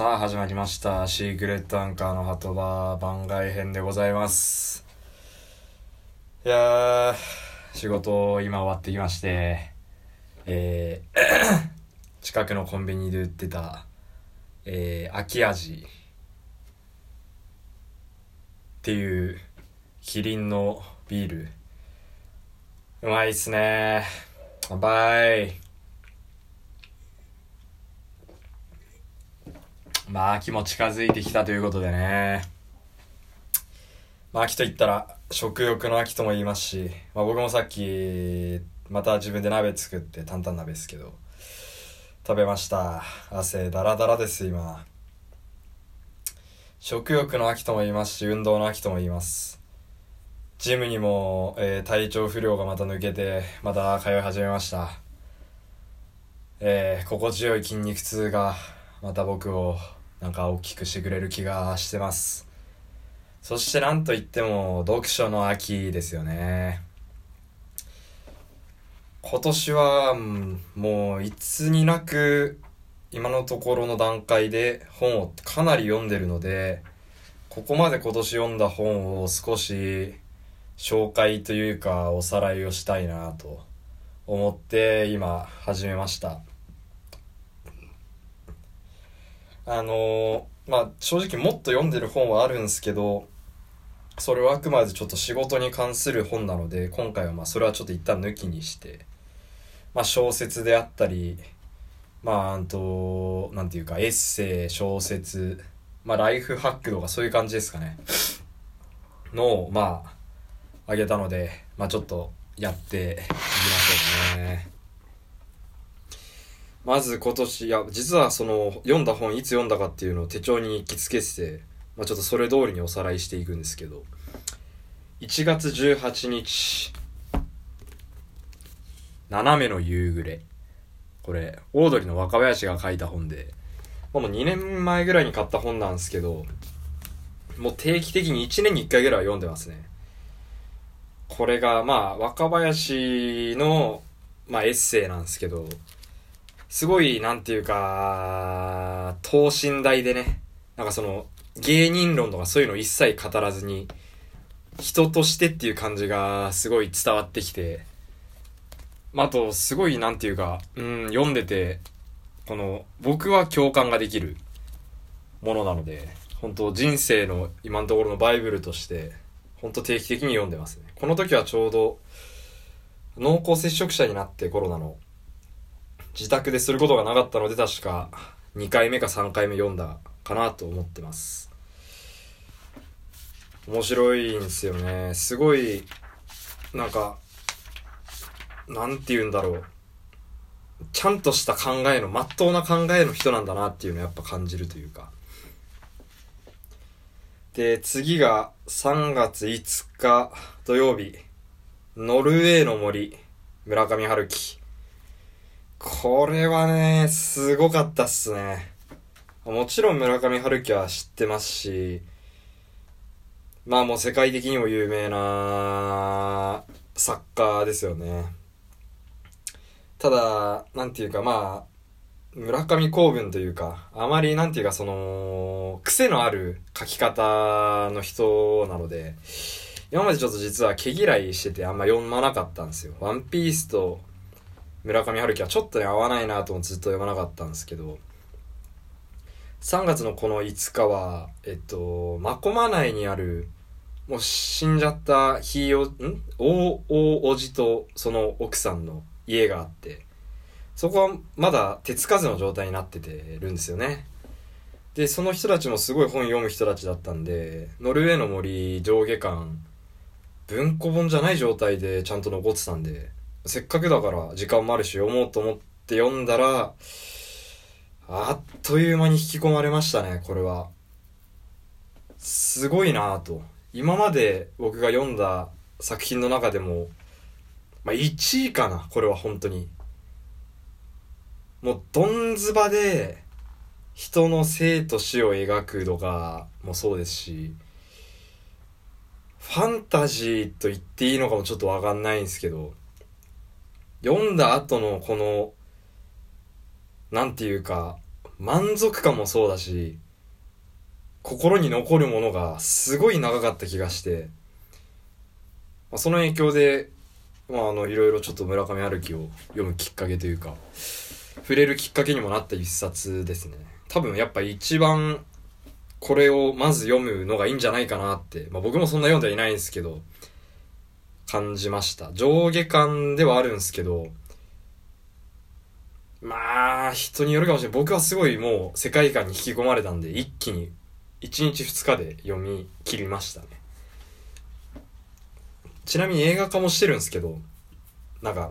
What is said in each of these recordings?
さあ始まりました。シークレットアンカーの鳩場番外編でございます。いや仕事今終わってきましてえー 近くのコンビニで売ってたえー、秋味っていうキリンのビール。うまいっすね。乾杯まあ、秋も近づいてきたということでね。まあ、秋と言ったら、食欲の秋とも言いますし、まあ僕もさっき、また自分で鍋作って、担々鍋ですけど、食べました。汗だらだらです、今。食欲の秋とも言いますし、運動の秋とも言います。ジムにも、えー、体調不良がまた抜けて、また通い始めました。えー、心地よい筋肉痛が、また僕をなんか大きくしてくれる気がしてます。そしてなんといっても読書の秋ですよね。今年はもういつになく今のところの段階で本をかなり読んでるので、ここまで今年読んだ本を少し紹介というかおさらいをしたいなと思って今始めました。あのー、まあ正直もっと読んでる本はあるんですけどそれはあくまでちょっと仕事に関する本なので今回はまあそれはちょっと一旦抜きにしてまあ小説であったりまああとなんていうかエッセイ小説まあライフハックとかそういう感じですかねのをまああげたのでまあちょっとやっていきましょうね。まず今年、いや、実はその、読んだ本いつ読んだかっていうのを手帳に日記つけてて、まあ、ちょっとそれ通りにおさらいしていくんですけど、1月18日、斜めの夕暮れ。これ、オードリーの若林が書いた本で、もう2年前ぐらいに買った本なんですけど、もう定期的に1年に1回ぐらいは読んでますね。これが、まあ、若林の、まあ、エッセイなんですけど、すごい、なんていうか、等身大でね、なんかその、芸人論とかそういうの一切語らずに、人としてっていう感じがすごい伝わってきて、まあ、あと、すごい、なんていうか、うん、読んでて、この、僕は共感ができるものなので、本当人生の今のところのバイブルとして、本当定期的に読んでますね。この時はちょうど、濃厚接触者になってコロナの、自宅ですることがなかったので確か2回目か3回目読んだかなと思ってます。面白いんですよね。すごいなんかなんて言うんだろう。ちゃんとした考えのまっとうな考えの人なんだなっていうのをやっぱ感じるというか。で次が3月5日土曜日。ノルウェーの森村上春樹。これはね、すごかったっすね。もちろん村上春樹は知ってますし、まあもう世界的にも有名な作家ですよね。ただ、なんていうかまあ、村上公文というか、あまりなんていうかその、癖のある書き方の人なので、今までちょっと実は毛嫌いしててあんま読まなかったんですよ。ワンピースと村上春樹はちょっとね合わないなともずっと読まなかったんですけど3月のこの5日はえっと真駒内にあるもう死んじゃったひいおん？大大おじとその奥さんの家があってそこはまだ手つかずの状態になっててるんですよね。でその人たちもすごい本読む人たちだったんでノルウェーの森上下巻文庫本じゃない状態でちゃんと残ってたんでせっかくだから時間もあるし読もうと思って読んだら、あっという間に引き込まれましたね、これは。すごいなぁと。今まで僕が読んだ作品の中でも、まあ、1位かな、これは本当に。もう、どんずばで、人の生と死を描くとかもそうですし、ファンタジーと言っていいのかもちょっとわかんないんですけど、読んだ後のこの、なんていうか、満足感もそうだし、心に残るものがすごい長かった気がして、まあ、その影響で、まあ、あの、いろいろちょっと村上春樹を読むきっかけというか、触れるきっかけにもなった一冊ですね。多分やっぱ一番これをまず読むのがいいんじゃないかなって、まあ僕もそんな読んではいないんですけど、感じました。上下巻ではあるんですけど、まあ、人によるかもしれない。僕はすごいもう世界観に引き込まれたんで、一気に1日2日で読み切りましたね。ちなみに映画化もしてるんですけど、なんか、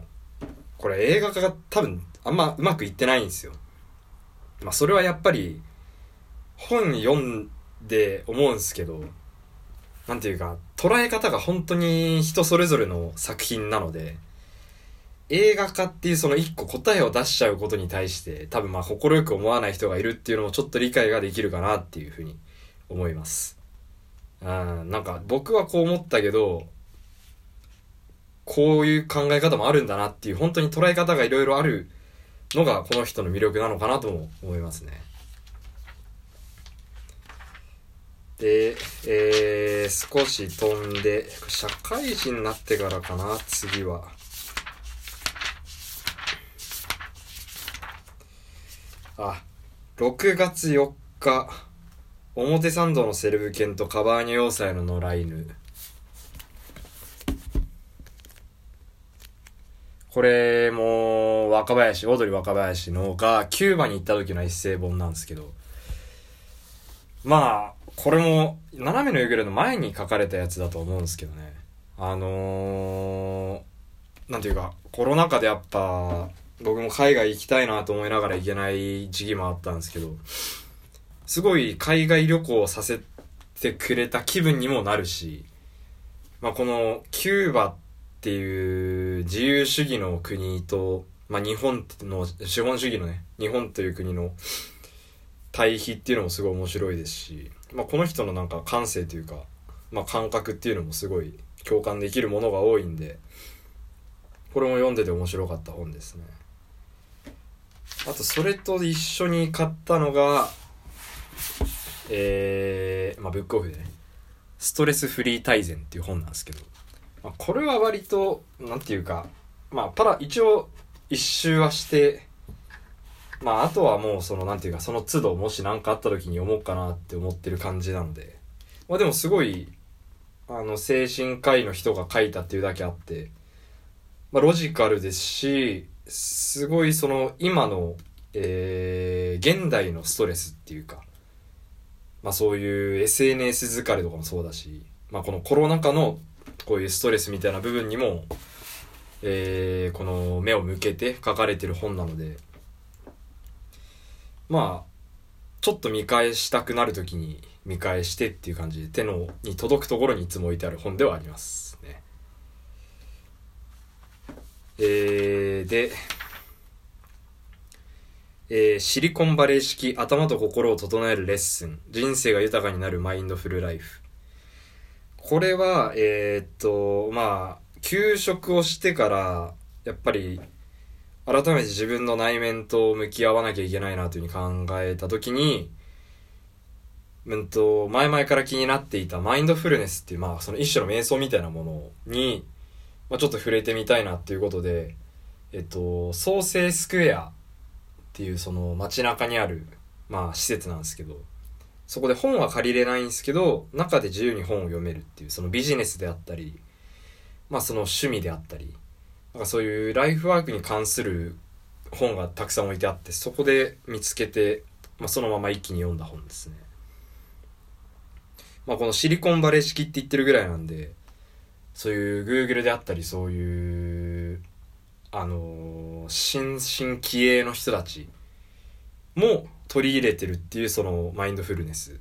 これ映画化が多分あんまうまくいってないんですよ。まあそれはやっぱり、本読んで思うんですけど、なんていうか、捉え方が本当に人それぞれの作品なので、映画化っていうその一個答えを出しちゃうことに対して多分まあ快く思わない人がいるっていうのもちょっと理解ができるかなっていうふうに思います。うん、なんか僕はこう思ったけど、こういう考え方もあるんだなっていう本当に捉え方がいろいろあるのがこの人の魅力なのかなとも思いますね。で、えー、少し飛んで、社会人になってからかな、次は。あ、6月4日、表参道のセレブ犬とカバーニュ要塞の野良犬。これも、若林、オードリー若林のが、キューバに行った時のエッセイ本なんですけど、まあ、これも、斜めの夕暮れの前に書かれたやつだと思うんですけどね。あのー、なんていうか、コロナ禍でやっぱ、僕も海外行きたいなと思いながら行けない時期もあったんですけど、すごい海外旅行をさせてくれた気分にもなるし、まあ、このキューバっていう自由主義の国と、まあ、日本の、資本主義のね、日本という国の対比っていうのもすごい面白いですし、まあ、この人のなんか感性というか、まあ、感覚っていうのもすごい共感できるものが多いんでこれも読んでて面白かった本ですね。あとそれと一緒に買ったのがえー、まあブックオフでね「ストレスフリー大全」っていう本なんですけど、まあ、これは割となんていうかまあパラ一応一周はしてまあ、あとはもうその、なんていうか、その都度もし何かあった時に読もうかなって思ってる感じなので、まあでもすごい、あの、精神科医の人が書いたっていうだけあって、まあロジカルですし、すごいその、今の、えー、現代のストレスっていうか、まあそういう SNS 疲れとかもそうだし、まあこのコロナ禍のこういうストレスみたいな部分にも、えー、この目を向けて書かれてる本なので、まあちょっと見返したくなる時に見返してっていう感じで手のに届くところにいつも置いてある本ではありますね。えー、で、えー、シリコンバレー式頭と心を整えるレッスン人生が豊かになるマインドフルライフこれはえー、っとまあ休職をしてからやっぱり改めて自分の内面と向き合わなきゃいけないなというふうに考えた時に、うんと、前々から気になっていたマインドフルネスっていう、まあ、その一種の瞑想みたいなものに、まあ、ちょっと触れてみたいなっていうことで、えっと、創生スクエアっていうその街中にある、まあ、施設なんですけど、そこで本は借りれないんですけど、中で自由に本を読めるっていう、そのビジネスであったり、まあその趣味であったり、なんかそういうライフワークに関する本がたくさん置いてあってそこで見つけて、まあ、そのまま一気に読んだ本ですね。まあ、このシリコンバレー式って言ってるぐらいなんでそういう Google であったりそういうあのー、新進気鋭の人たちも取り入れてるっていうそのマインドフルネスっ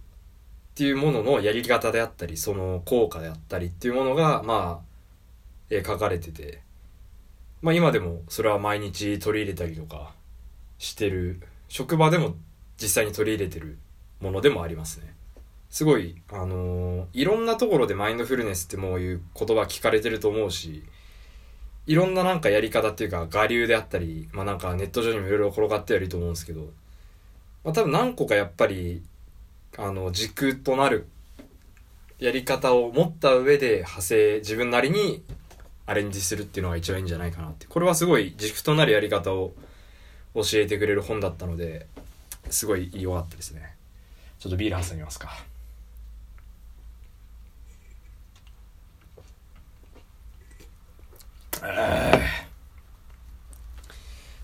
ていうもののやり方であったりその効果であったりっていうものがまあ、えー、書かれててまあ今でもそれは毎日取り入れたりとかしてる。職場でも実際に取り入れてるものでもありますね。すごいあのー、いろんなところでマインドフルネスってもういう言葉聞かれてると思うしいろんななんかやり方っていうか我流であったりまあなんかネット上にもいろいろ転がってはいると思うんですけどまあ、多分何個かやっぱりあの軸となるやり方を持った上で派生自分なりにアレンジするっていうのが一番いいんじゃないかなって。これはすごい軸となるやり方を教えてくれる本だったのですごい良かったですね。ちょっとビール挟みますか。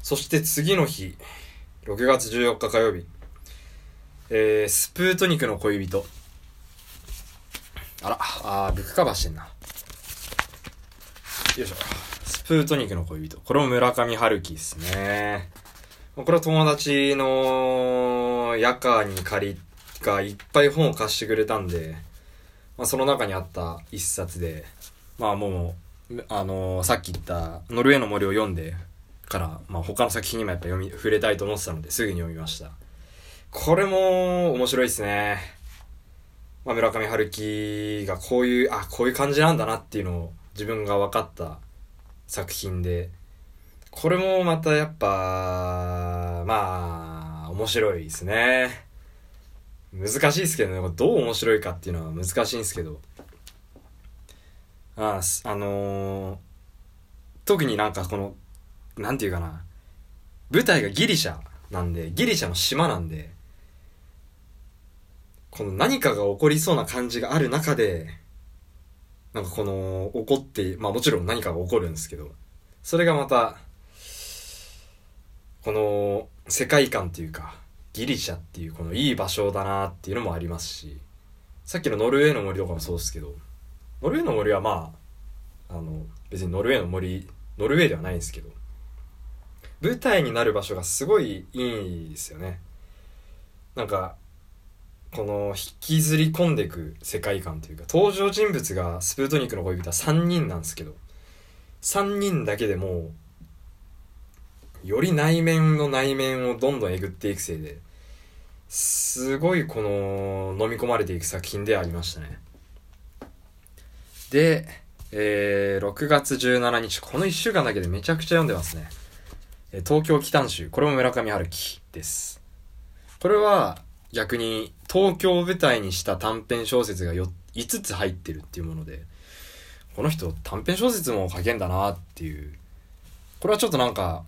そして次の日6月14日火曜日。えー、スプートニクの恋人。あらあブックカバーしてんな。よいしょスプートニクの恋人これも村上春樹ですねこれは友達の夜間に借りがいっぱい本を貸してくれたんで、まあ、その中にあった一冊で、まあもう、あのー、さっき言ったノルウェーの森を読んでから、まあ他の作品にもやっぱ読み、触れたいと思ってたのですぐに読みました。これも面白いですね。まあ村上春樹がこういう、あ、こういう感じなんだなっていうのを自分が分かった作品で、これもまたやっぱ、まあ、面白いですね。難しいですけどね、どう面白いかっていうのは難しいんですけど。ああ、のー、特になんかこの、なんていうかな、舞台がギリシャなんで、ギリシャの島なんで、この何かが起こりそうな感じがある中で、なんかこの、起こって、まあもちろん何かが起こるんですけど、それがまた、この世界観っていうか、ギリシャっていうこのいい場所だなっていうのもありますし、さっきのノルウェーの森とかもそうですけど、ノルウェーの森はまあ、あの、別にノルウェーの森、ノルウェーではないんですけど、舞台になる場所がすごいいいですよね。なんか、この引きずり込んでいく世界観というか、登場人物がスプートニクの恋人は3人なんですけど、3人だけでもより内面の内面をどんどんえぐっていくせいで、すごいこの飲み込まれていく作品でありましたね。で、えー、6月17日、この1週間だけでめちゃくちゃ読んでますね。東京奇譚集、これも村上春樹です。これは逆に東京を舞台にした短編小説が5つ入ってるっていうもので、この人短編小説も書けんだなっていう。これはちょっとなんか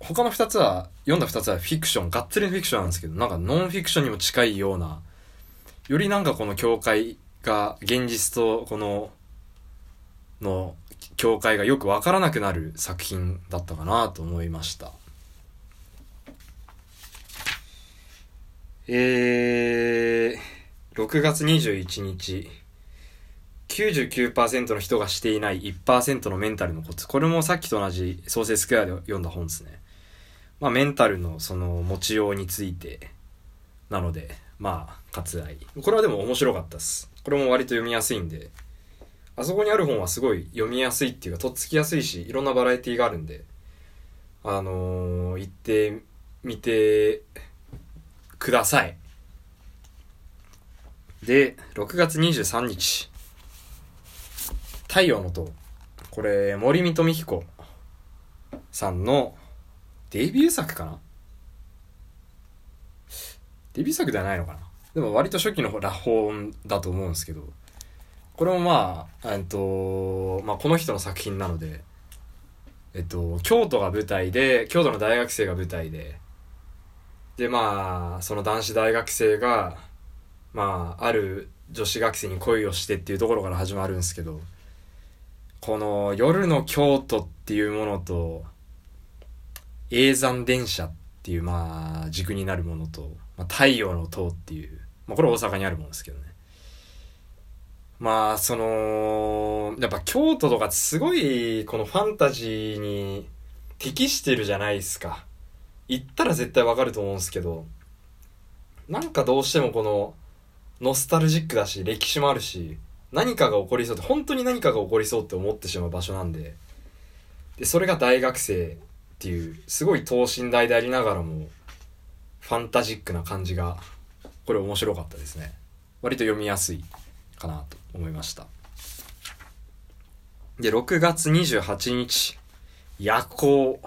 他の2つは、読んだ2つはフィクション、がっつりフィクションなんですけど、なんかノンフィクションにも近いような、よりなんかこの境界が、現実とこの、の境界がよくわからなくなる作品だったかなと思いました。えー、6月21日、99%の人がしていない1%のメンタルのコツ。これもさっきと同じ創生スクエアで読んだ本ですね。まあ、メンタルのその持ちようについてなので、まあ、割愛。これはでも面白かったです。これも割と読みやすいんで、あそこにある本はすごい読みやすいっていうか、とっつきやすいし、いろんなバラエティがあるんで、あのー、行ってみてください。で、6月23日、太陽の塔。これ、森見富彦さんのデビュー作かな？デビュー作ではないのかな？でも割と初期のラ本だと思うんですけど、これもまあ、えっと、まあこの人の作品なので、えっと、京都が舞台で、京都の大学生が舞台で、でまあ、その男子大学生が、まあ、ある女子学生に恋をしてっていうところから始まるんですけど、この夜の京都っていうものと、永山電車っていう、まあ、軸になるものと、まあ、太陽の塔っていう、まあ、これ大阪にあるものですけどね。まあ、その、やっぱ京都とかすごい、このファンタジーに適してるじゃないですか。行ったら絶対わかると思うんですけど、なんかどうしてもこの、ノスタルジックだし、歴史もあるし、何かが起こりそうって、本当に何かが起こりそうって思ってしまう場所なんで、で、それが大学生っていうすごい等身大でありながらもファンタジックな感じがこれ面白かったですね。割と読みやすいかなと思いました。で6月28日夜行。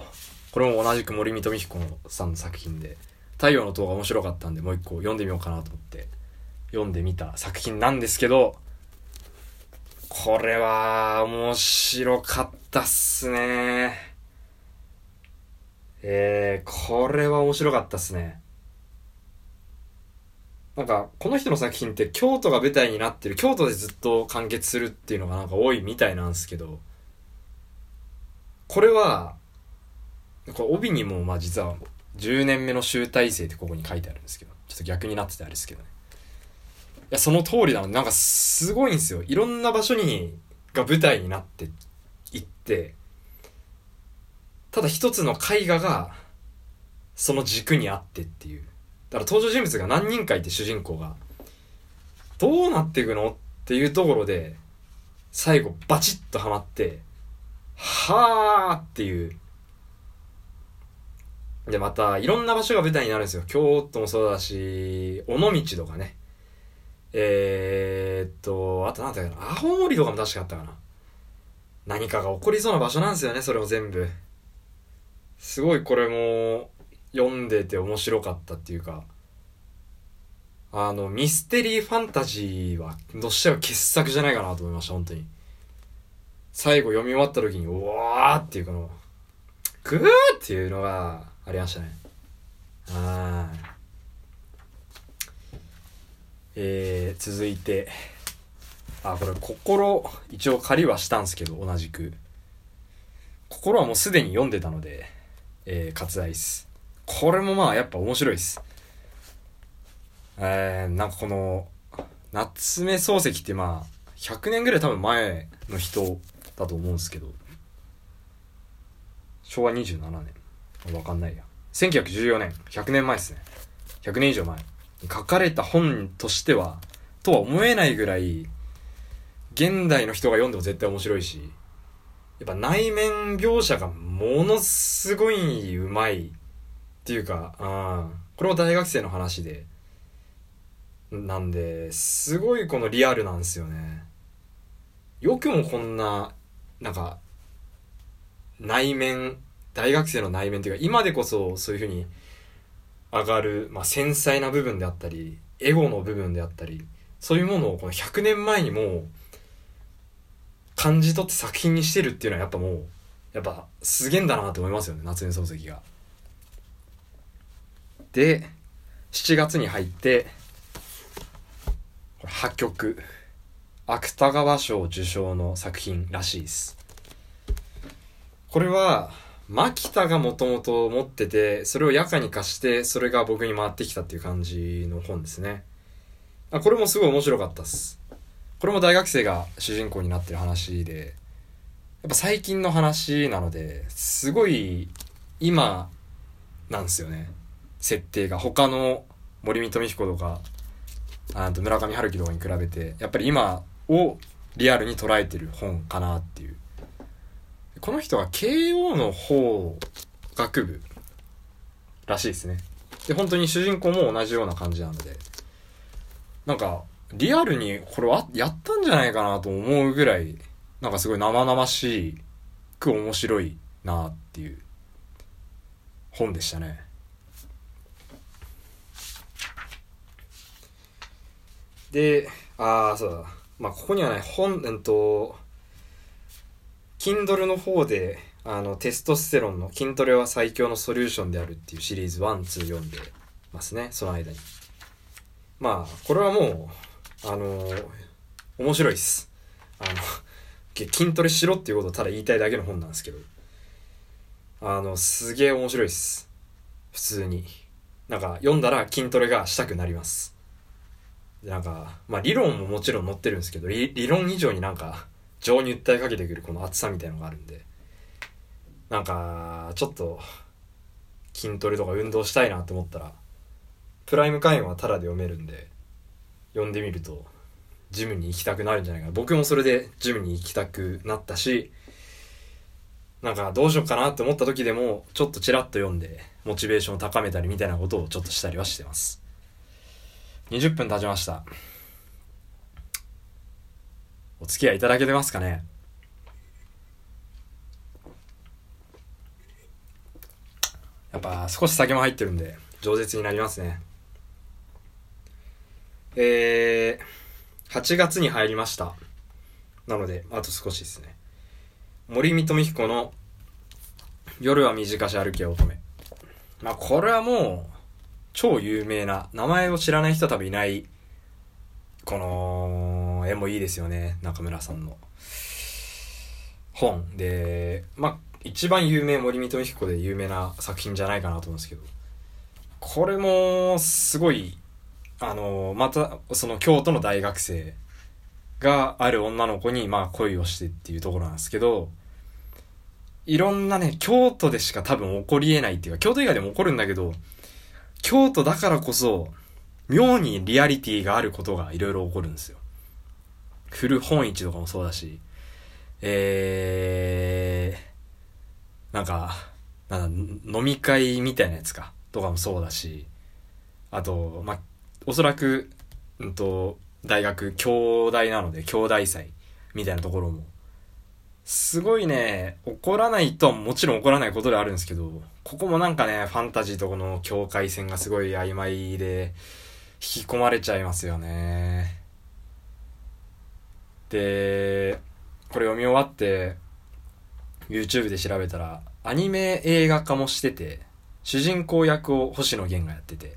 これも同じく森見富彦さんの作品で太陽の塔が面白かったんでもう一個読んでみようかなと思って読んでみた作品なんですけどこれは面白かったっすね。えー、これは面白かったっすね。なんか、この人の作品って京都が舞台になってる、京都でずっと完結するっていうのがなんか多いみたいなんですけど、これは、これ帯にもまあ実は10年目の集大成ってここに書いてあるんですけど、ちょっと逆になっててあれですけどね。いや、その通りなの。なんかすごいんですよ。いろんな場所に、が舞台になっていって、ただ一つの絵画が、その軸にあってっていう。だから登場人物が何人かいて主人公が、どうなっていくのっていうところで、最後バチッとはまって、はーっていう。で、また、いろんな場所が舞台になるんですよ。京都もそうだし、尾道とかね。えー、っと、あとなんだっけな、青森とかも確かあったかな。何かが起こりそうな場所なんですよね、それも全部。すごいこれも、読んでて面白かったっていうか、あの、ミステリーファンタジーは、どうしては傑作じゃないかなと思いました、本当に。最後読み終わった時に、うわーっていうこの、グーっていうのがありましたね。はい。えー、続いて、あ、これ、心、一応借りはしたんですけど、同じく。心はもうすでに読んでたので、えー、割愛っす。これもまあやっぱ面白いです。えー、なんかこの、夏目漱石ってまあ、100年ぐらい多分前の人だと思うんですけど、昭和27年。わかんないや。1914年、100年前ですね。100年以上前書かれた本としては、とは思えないぐらい、現代の人が読んでも絶対面白いし、やっぱ内面描写がものすごいうまいっていうか、うん、これも大学生の話で、なんで、すごいこのリアルなんですよね。よくもこんな、なんか、内面、大学生の内面っていうか、今でこそそういうふうに上がる、まあ、繊細な部分であったり、エゴの部分であったり、そういうものをこの100年前にも感じ取って作品にしてるっていうのはやっぱもう、やっぱすげえんだなと思いますよね、夏目漱石が。で、7月に入って、これ破局。芥川賞受賞の作品らしいです。これは、牧田がもともと持ってて、それを夜間に貸して、それが僕に回ってきたっていう感じの本ですね。あこれもすごい面白かったっす。これも大学生が主人公になってる話で、やっぱ最近の話なので、すごい今なんですよね。設定が他の森見富彦とかあと村上春樹とかに比べてやっぱり今をリアルに捉えてる本かなっていうこの人は慶応の法学部らしいですね。で本当に主人公も同じような感じなので。なんかリアルにこれはやったんじゃないかなと思うぐらいなんかすごい生々しく面白いなっていう本でしたね。で、ああ、そうだ。まあ、ここにはね、本、えっと、Kindle の方で、あの、テストステロンの筋トレは最強のソリューションであるっていうシリーズ1、2読んでますね、その間に。まあ、これはもう、あの面白いっす。あの、筋トレしろっていうことをただ言いたいだけの本なんですけど、あの、すげえ面白いっす。普通に。なんか、読んだら筋トレがしたくなります。なんか、まあ理論ももちろん載ってるんですけど、理論以上になんか、情に訴えかけてくるこの熱さみたいのがあるんで、なんか、ちょっと、筋トレとか運動したいなと思ったら、プライム会員はタダで読めるんで、読んでみると、ジムに行きたくなるんじゃないかな。僕もそれでジムに行きたくなったし、なんかどうしようかなって思った時でも、ちょっとチラッと読んで、モチベーションを高めたりみたいなことをちょっとしたりはしてます。20分経ちました。お付き合いいただけてますかね？やっぱ少し酒も入ってるんで、饒舌になりますね。えー、8月に入りました。なので、あと少しですね。森見富彦の夜は短し歩け乙女。まあ、これはもう、超有名な、名前を知らない人多分いない、この、絵もいいですよね、中村さんの。本で、まあ、一番有名、森見富彦で有名な作品じゃないかなと思うんですけど、これも、すごい、あの、また、その京都の大学生がある女の子に、まあ、恋をしてっていうところなんですけど、いろんなね、京都でしか多分起こり得ないっていうか、京都以外でも起こるんだけど、京都だからこそ、妙にリアリティがあることがいろいろ起こるんですよ。古本市とかもそうだし、えー、なんか、なんだ飲み会みたいなやつか、とかもそうだし、あと、まあ、おそらく、うんと、大学、兄弟なので、兄弟祭みたいなところも、すごいね、怒らないとはもちろん怒らないことであるんですけど、ここもなんかね、ファンタジーとこの境界線がすごい曖昧で、引き込まれちゃいますよね。で、これ読み終わって、YouTube で調べたら、アニメ映画化もしてて、主人公役を星野源がやってて、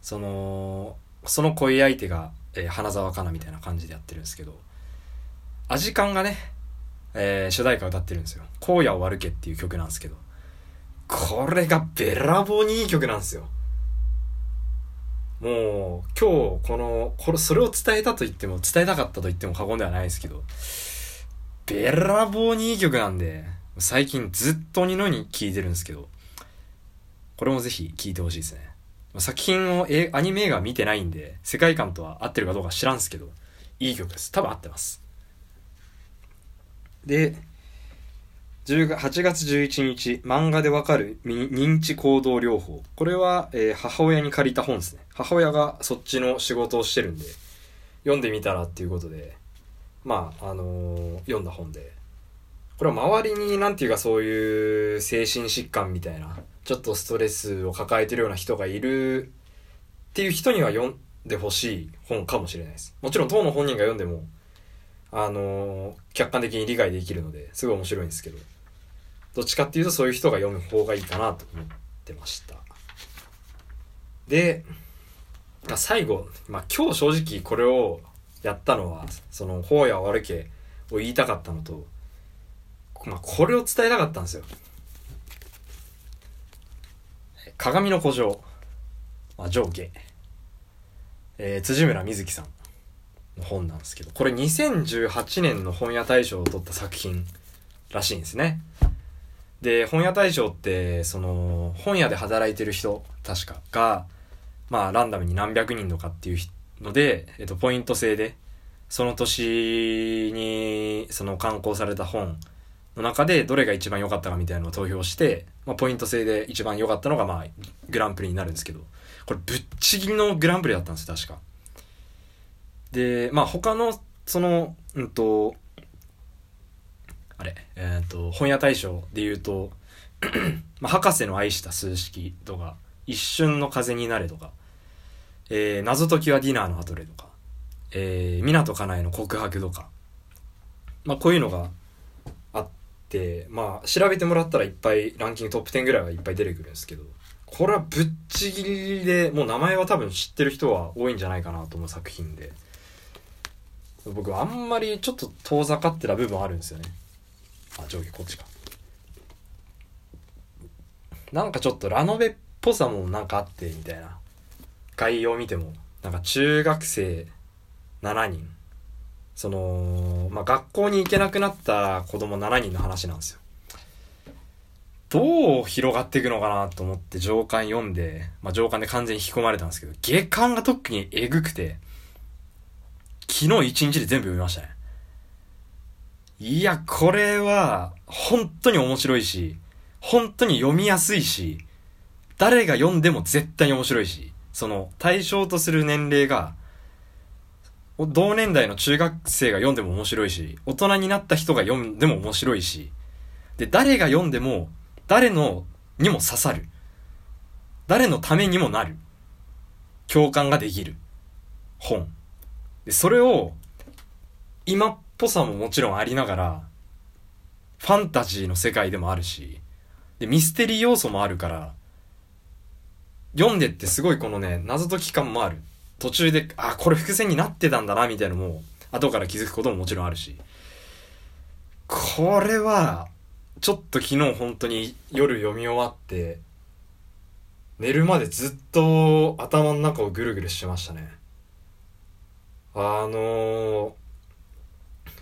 その、その恋相手が、えー花澤香菜みたいな感じでやってるんですけど、アジカンがね、えー主題歌歌ってるんですよ。荒野を悪けっていう曲なんですけど、これがべらぼうにいい曲なんですよ。もう、今日、この、これ、それを伝えたと言っても、伝えたかったと言っても過言ではないですけど、べらぼうにいい曲なんで、最近ずっと鬼のように聴いてるんですけど、これもぜひ聴いてほしいですね。作品をえアニメ映画見てないんで、世界観とは合ってるかどうか知らんすけど、いい曲です。多分合ってます。で、8月11日、漫画でわかる認知行動療法。これは、えー母親に借りた本ですね。母親がそっちの仕事をしてるんで、読んでみたらっていうことで、まあ、あのー読んだ本で、これは周りになんていうかそういう精神疾患みたいな、ちょっとストレスを抱えてるような人がいるっていう人には読んでほしい本かもしれないです。もちろん当の本人が読んでも、あのー客観的に理解できるので、すごい面白いんですけど、どっちかっていうとそういう人が読む方がいいかなと思ってました。で、まあ最後、まあ今日正直これをやったのは、その、荒野悪けを言いたかったのと、まあこれを伝えたかったんですよ。鏡の古城、まあ、上下、えー、辻村瑞希さんの本なんですけど、これ2018年の本屋大賞を取った作品らしいんですね。で、本屋大賞って、その、本屋で働いてる人、確か、が、まあ、ランダムに何百人とかっていうので、えっと、ポイント制で、その年に、その刊行された本の中で、どれが一番良かったかみたいなのを投票して、まあ、ポイント制で一番良かったのが、まあ、グランプリになるんですけど、これ、ぶっちぎりのグランプリだったんですよ、確か。で、まあ、他の、その、うんと、あれ、えっ、と、本屋大賞で言うと、まあ、博士の愛した数式とか、一瞬の風になれとか、えー、謎解きはディナーのアトレとか、えー、港かなえの告白とか、まあ、こういうのがあって、まあ、調べてもらったらいっぱい、ランキングトップ10ぐらいはいっぱい出てくるんですけど、これはぶっちぎりで、もう名前は多分知ってる人は多いんじゃないかなと思う作品で、僕あんまりちょっと遠ざかってた部分あるんですよね。あ、上下こっちか。なんかちょっとラノベっぽさもなんかあって、みたいな。概要見ても、なんか中学生7人。その、まあ、学校に行けなくなった子供7人の話なんですよ。どう広がっていくのかなと思って上巻読んで、まあ、上巻で完全に引き込まれたんですけど、下巻が特にえぐくて、昨日一日で全部読みましたね。いや、これは、本当に面白いし、本当に読みやすいし、誰が読んでも絶対に面白いし、その、対象とする年齢が、同年代の中学生が読んでも面白いし、大人になった人が読んでも面白いし、で、誰が読んでも、誰のにも刺さる。誰のためにもなる。共感ができる。本。で、それを、今っぽさももちろんありながら、ファンタジーの世界でもあるし、で、ミステリー要素もあるから、読んでってすごいこのね、謎解き感もある。途中で、あ、これ伏線になってたんだな、みたいなのも、後から気づくことももちろんあるし。これは、ちょっと昨日本当に夜読み終わって、寝るまでずっと頭の中をぐるぐるしてましたね。あのー、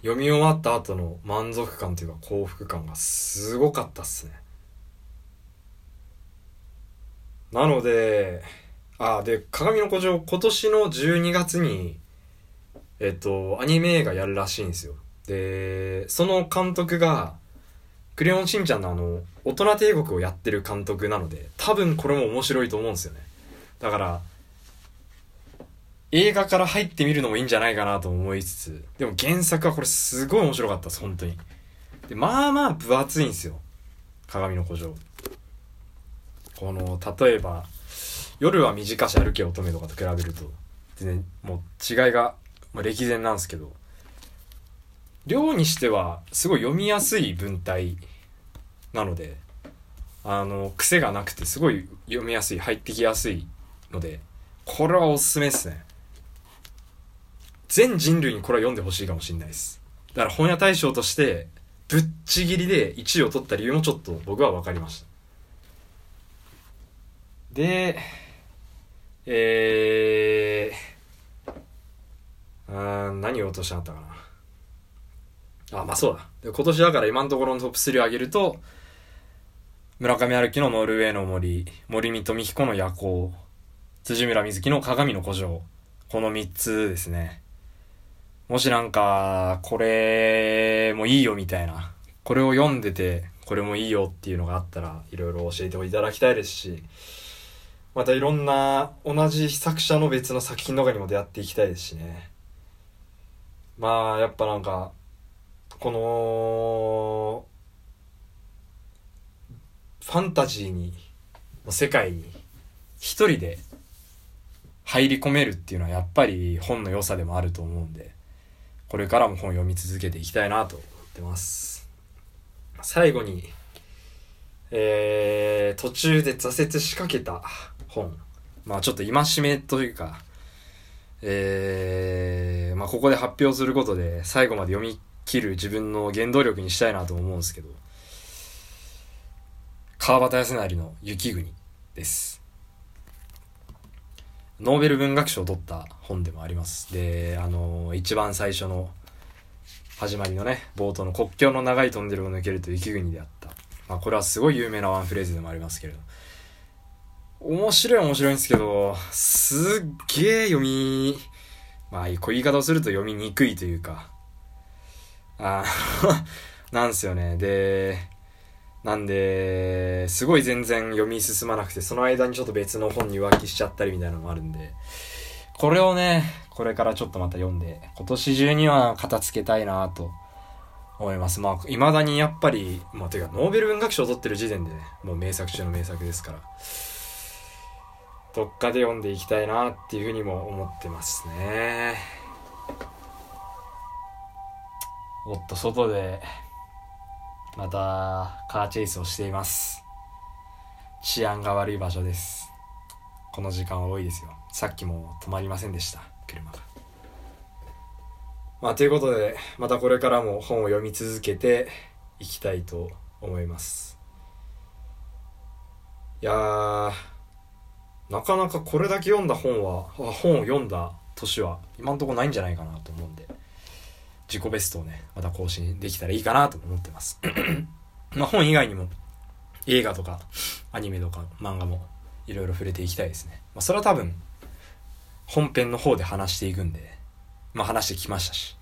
読み終わった後の満足感というか幸福感がすごかったっすね。なので、あ、で、鏡の古城、今年の12月に、えっと、アニメ映画やるらしいんですよ。で、その監督が、クレヨンしんちゃんのあの、大人帝国をやってる監督なので、多分これも面白いと思うんですよね。だから、映画から入ってみるのもいいんじゃないかなと思いつつ、でも原作はこれすごい面白かったです、本当に。で、まあまあ分厚いんですよ。鏡の古城。この、例えば、夜は短し歩け乙女とかと比べると、全然もう違いが、まあ、歴然なんですけど、量にしてはすごい読みやすい文体なので、あの、癖がなくてすごい読みやすい、入ってきやすいので、これはおすすめですね。全人類にこれは読んでほしいかもしれないです。だから本屋大賞として、ぶっちぎりで1位を取った理由もちょっと僕は分かりました。で、えー、あ何を落としちゃったかな。あ、まあそうだ。で今年だから今のところのトップ3を上げると、村上春樹のノルウェーの森、森見富彦の夜行、辻村瑞希の鏡の古城、この3つですね。もしなんか、これもいいよみたいな、これを読んでて、これもいいよっていうのがあったら、いろいろ教えていただきたいですし、またいろんな同じ作者の別の作品とかにも出会っていきたいですしね。まあやっぱなんかこのファンタジーに世界に一人で入り込めるっていうのはやっぱり本の良さでもあると思うんでこれからも本を読み続けていきたいなと思ってます。最後にえー、途中で挫折しかけた本。まあちょっと戒めというか、えー、まあここで発表することで最後まで読み切る自分の原動力にしたいなと思うんですけど、川端康成の雪国です。ノーベル文学賞を取った本でもあります。で、あの、一番最初の始まりのね、冒頭の国境の長いトンネルを抜けると雪国であった。まあこれはすごい有名なワンフレーズでもありますけれど、面白い面白いんですけど、すっげえ読み、まあ、こう言い方をすると読みにくいというか、あ なんですよね。で、なんで、すごい全然読み進まなくて、その間にちょっと別の本に浮気しちゃったりみたいなのもあるんで、これをね、これからちょっとまた読んで、今年中には片付けたいなと思います。まあ、未だにやっぱり、まあ、ていうか、ノーベル文学賞を取ってる時点でね、もう名作中の名作ですから、どっかで読んでいきたいなっていうふうにも思ってますね。おっと外でまたカーチェイスをしています。治安が悪い場所です。この時間は多いですよ。さっきも止まりませんでした。車が。まあということでまたこれからも本を読み続けていきたいと思います。いやーなかなかこれだけ読んだ本は本を読んだ年は今んとこないんじゃないかなと思うんで自己ベストをねまた更新できたらいいかなと思ってます。まあ本以外にも映画とかアニメとか漫画もいろいろ触れていきたいですね、まあ、それは多分本編の方で話していくんでまあ話してきましたし、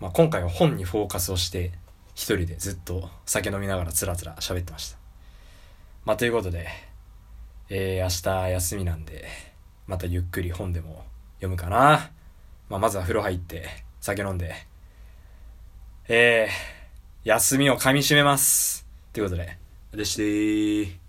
まあ、今回は本にフォーカスをして一人でずっと酒飲みながらつらつら喋ってました。まあということでえー、明日休みなんで、またゆっくり本でも読むかな。まあ、まずは風呂入って、酒飲んで、えー、休みを噛み締めます。ということで、でしてー。